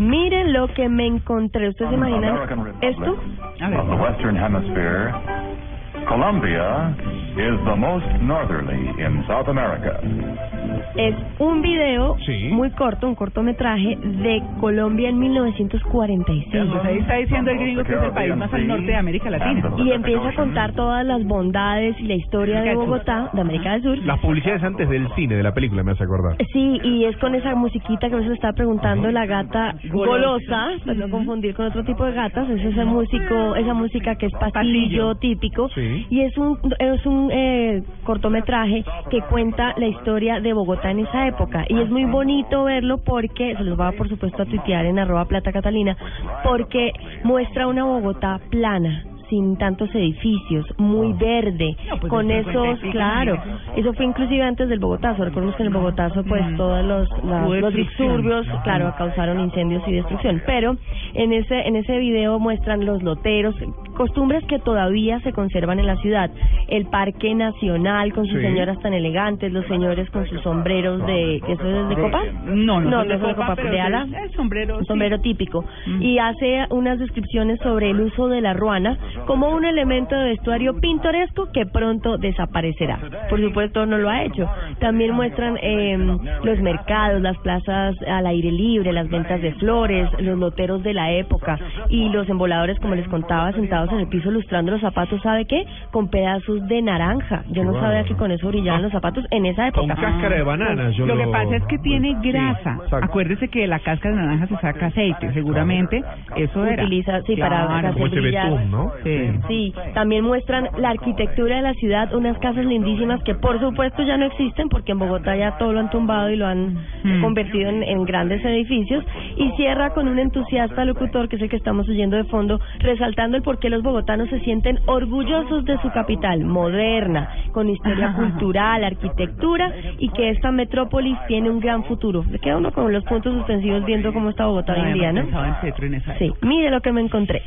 Miren lo que me encontré. ¿Ustedes se imaginan esto? Colombia is the most northerly in South America. Es un video Sí. muy corto, un cortometraje de Colombia en 1945. Pues ahí está diciendo el gringo que es el país más al norte de América Latina. Y empieza a contar todas las bondades y la historia de Bogotá, de América del Sur. Las publicidades antes del cine, de la película, me hace acordar. Sí, y es con esa musiquita que se estaba preguntando la gata golosa, para no confundir con otro tipo de gatas, es ese músico, esa música que es pastillo típico, Sí. y es un es un eh, cortometraje que cuenta la historia de Bogotá en esa época, y es muy bonito verlo porque, se los va por supuesto a tuitear en arroba plata catalina, porque muestra una Bogotá plana, sin tantos edificios, muy verde, No, pues con esos, 55, claro, eso fue inclusive antes del Bogotazo, recordemos que en el Bogotazo pues Mm. todos los, la- los disturbios, claro, causaron incendios y destrucción, pero en ese en ese video muestran los loteros, costumbres que todavía se conservan en la ciudad, el parque nacional con sus Sí. señoras tan elegantes, los señores con sus sombreros de, ¿eso es de copa? No, no, no, no es de copa, de ala. es sombrero, Un sí. sombrero típico Mm. y hace unas descripciones sobre el uso de la ruana como un elemento de vestuario pintoresco que pronto desaparecerá. Por supuesto no lo ha hecho. También muestran eh, los mercados, las plazas al aire libre, las ventas de flores, los loteros de la época y los emboladores, como les contaba, sentados en el piso lustrando los zapatos, ¿sabe qué? Con pedazos de naranja. Yo no Wow. sabía que con eso brillaban los zapatos en esa Con época. cáscara de banana. Yo Lo que pasa es que tiene Sí, grasa. exacto. Acuérdese que de la cáscara de naranja se saca aceite. Seguramente eso era. Utiliza, sí, para Claro. hacer Como ese brillar. betún, ¿no? Sí. Sí, también muestran la arquitectura de la ciudad, unas casas lindísimas que por supuesto ya no existen porque en Bogotá ya todo lo han tumbado y lo han Mm. convertido en, en grandes edificios y cierra con un entusiasta locutor que es el que estamos oyendo de fondo, resaltando el por qué los bogotanos se sienten orgullosos de su capital, moderna, con historia cultural, arquitectura y que esta metrópolis tiene un gran futuro. Le queda uno con los puntos suspensivos viendo cómo está Bogotá hoy en día, ¿no? Sí, mire lo que me encontré.